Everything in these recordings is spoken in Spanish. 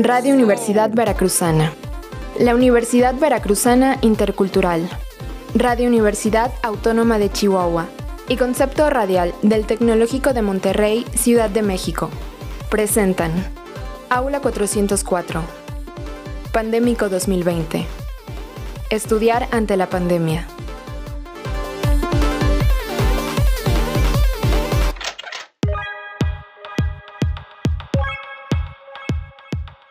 Radio Universidad Veracruzana. La Universidad Veracruzana Intercultural. Radio Universidad Autónoma de Chihuahua. Y Concepto Radial del Tecnológico de Monterrey, Ciudad de México. Presentan. Aula 404. Pandémico 2020. Estudiar ante la pandemia.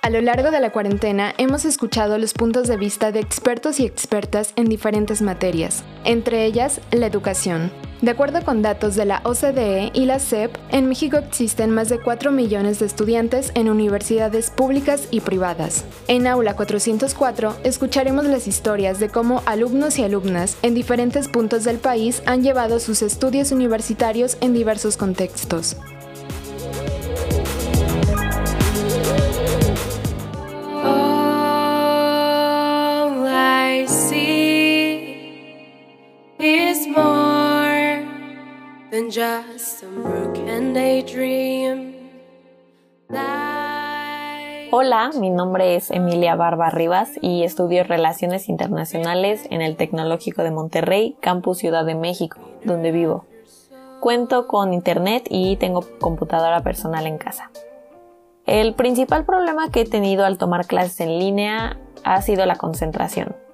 A lo largo de la cuarentena hemos escuchado los puntos de vista de expertos y expertas en diferentes materias, entre ellas la educación. De acuerdo con datos de la OCDE y la SEP, en México existen más de 4 millones de estudiantes en universidades públicas y privadas. En Aula 404 escucharemos las historias de cómo alumnos y alumnas en diferentes puntos del país han llevado sus estudios universitarios en diversos contextos. Hola, mi nombre es Emilia Barba Rivas y estudio Relaciones Internacionales en el Tecnológico de Monterrey, Campus Ciudad de México, donde vivo. Cuento con internet y tengo computadora personal en casa. El principal problema que he tenido al tomar clases en línea ha sido la concentración.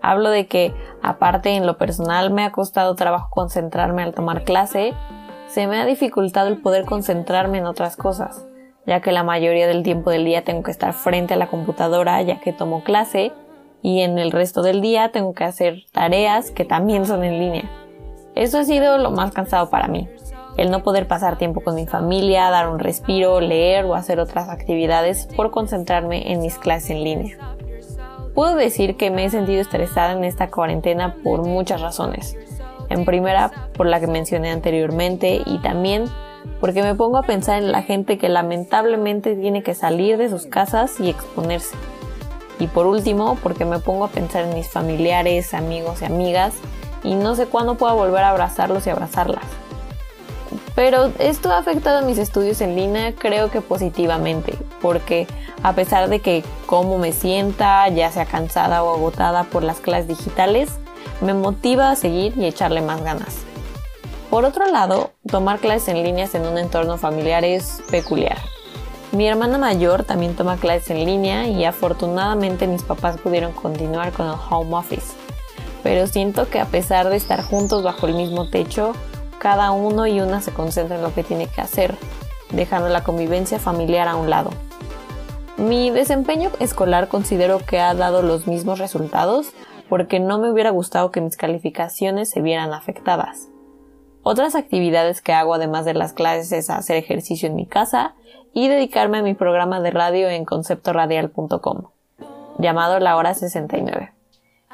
Hablo de que, aparte en lo personal, me ha costado trabajo concentrarme al tomar clase, se me ha dificultado el poder concentrarme en otras cosas, ya que la mayoría del tiempo del día tengo que estar frente a la computadora ya que tomo clase y en el resto del día tengo que hacer tareas que también son en línea. Eso ha sido lo más cansado para mí, el no poder pasar tiempo con mi familia, dar un respiro, leer o hacer otras actividades por concentrarme en mis clases en línea. Puedo decir que me he sentido estresada en esta cuarentena por muchas razones. En primera, por la que mencioné anteriormente y también porque me pongo a pensar en la gente que lamentablemente tiene que salir de sus casas y exponerse. Y por último, porque me pongo a pensar en mis familiares, amigos y amigas y no sé cuándo pueda volver a abrazarlos y abrazarlas. Pero esto ha afectado a mis estudios en línea creo que positivamente, porque a pesar de que como me sienta, ya sea cansada o agotada por las clases digitales, me motiva a seguir y echarle más ganas. Por otro lado, tomar clases en líneas en un entorno familiar es peculiar. Mi hermana mayor también toma clases en línea y afortunadamente mis papás pudieron continuar con el home office. Pero siento que a pesar de estar juntos bajo el mismo techo, cada uno y una se concentra en lo que tiene que hacer, dejando la convivencia familiar a un lado. Mi desempeño escolar considero que ha dado los mismos resultados porque no me hubiera gustado que mis calificaciones se vieran afectadas. Otras actividades que hago además de las clases es hacer ejercicio en mi casa y dedicarme a mi programa de radio en conceptoradial.com, llamado La Hora 69.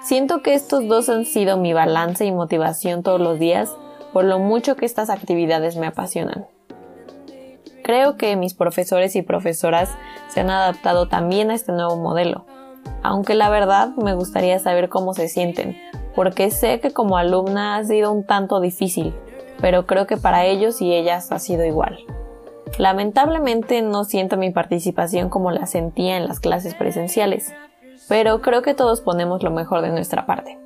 Siento que estos dos han sido mi balance y motivación todos los días por lo mucho que estas actividades me apasionan. Creo que mis profesores y profesoras se han adaptado también a este nuevo modelo, aunque la verdad me gustaría saber cómo se sienten, porque sé que como alumna ha sido un tanto difícil, pero creo que para ellos y ellas ha sido igual. Lamentablemente no siento mi participación como la sentía en las clases presenciales, pero creo que todos ponemos lo mejor de nuestra parte.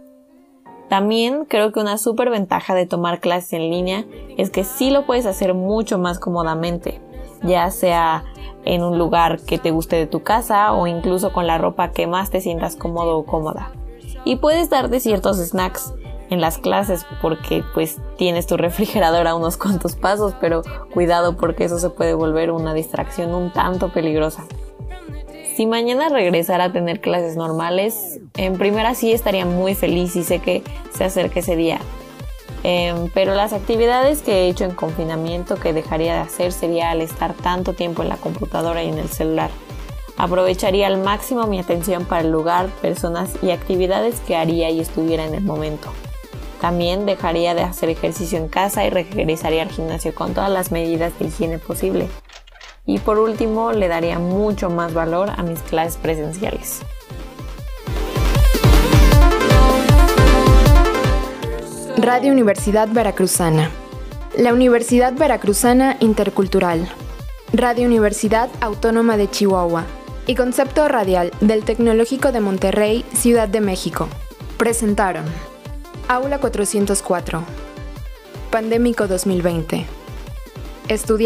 También creo que una súper ventaja de tomar clases en línea es que sí lo puedes hacer mucho más cómodamente, ya sea en un lugar que te guste de tu casa o incluso con la ropa que más te sientas cómodo o cómoda. Y puedes darte ciertos snacks en las clases porque pues tienes tu refrigerador a unos cuantos pasos, pero cuidado porque eso se puede volver una distracción un tanto peligrosa. Si mañana regresara a tener clases normales, en primera sí estaría muy feliz y sé que se acerca ese día. Em, pero las actividades que he hecho en confinamiento que dejaría de hacer sería al estar tanto tiempo en la computadora y en el celular. Aprovecharía al máximo mi atención para el lugar, personas y actividades que haría y estuviera en el momento. También dejaría de hacer ejercicio en casa y regresaría al gimnasio con todas las medidas de higiene posible y por último le daría mucho más valor a mis clases presenciales. Radio Universidad Veracruzana. La Universidad Veracruzana Intercultural. Radio Universidad Autónoma de Chihuahua. Y Concepto Radial del Tecnológico de Monterrey, Ciudad de México. Presentaron. Aula 404. Pandémico 2020. Estudia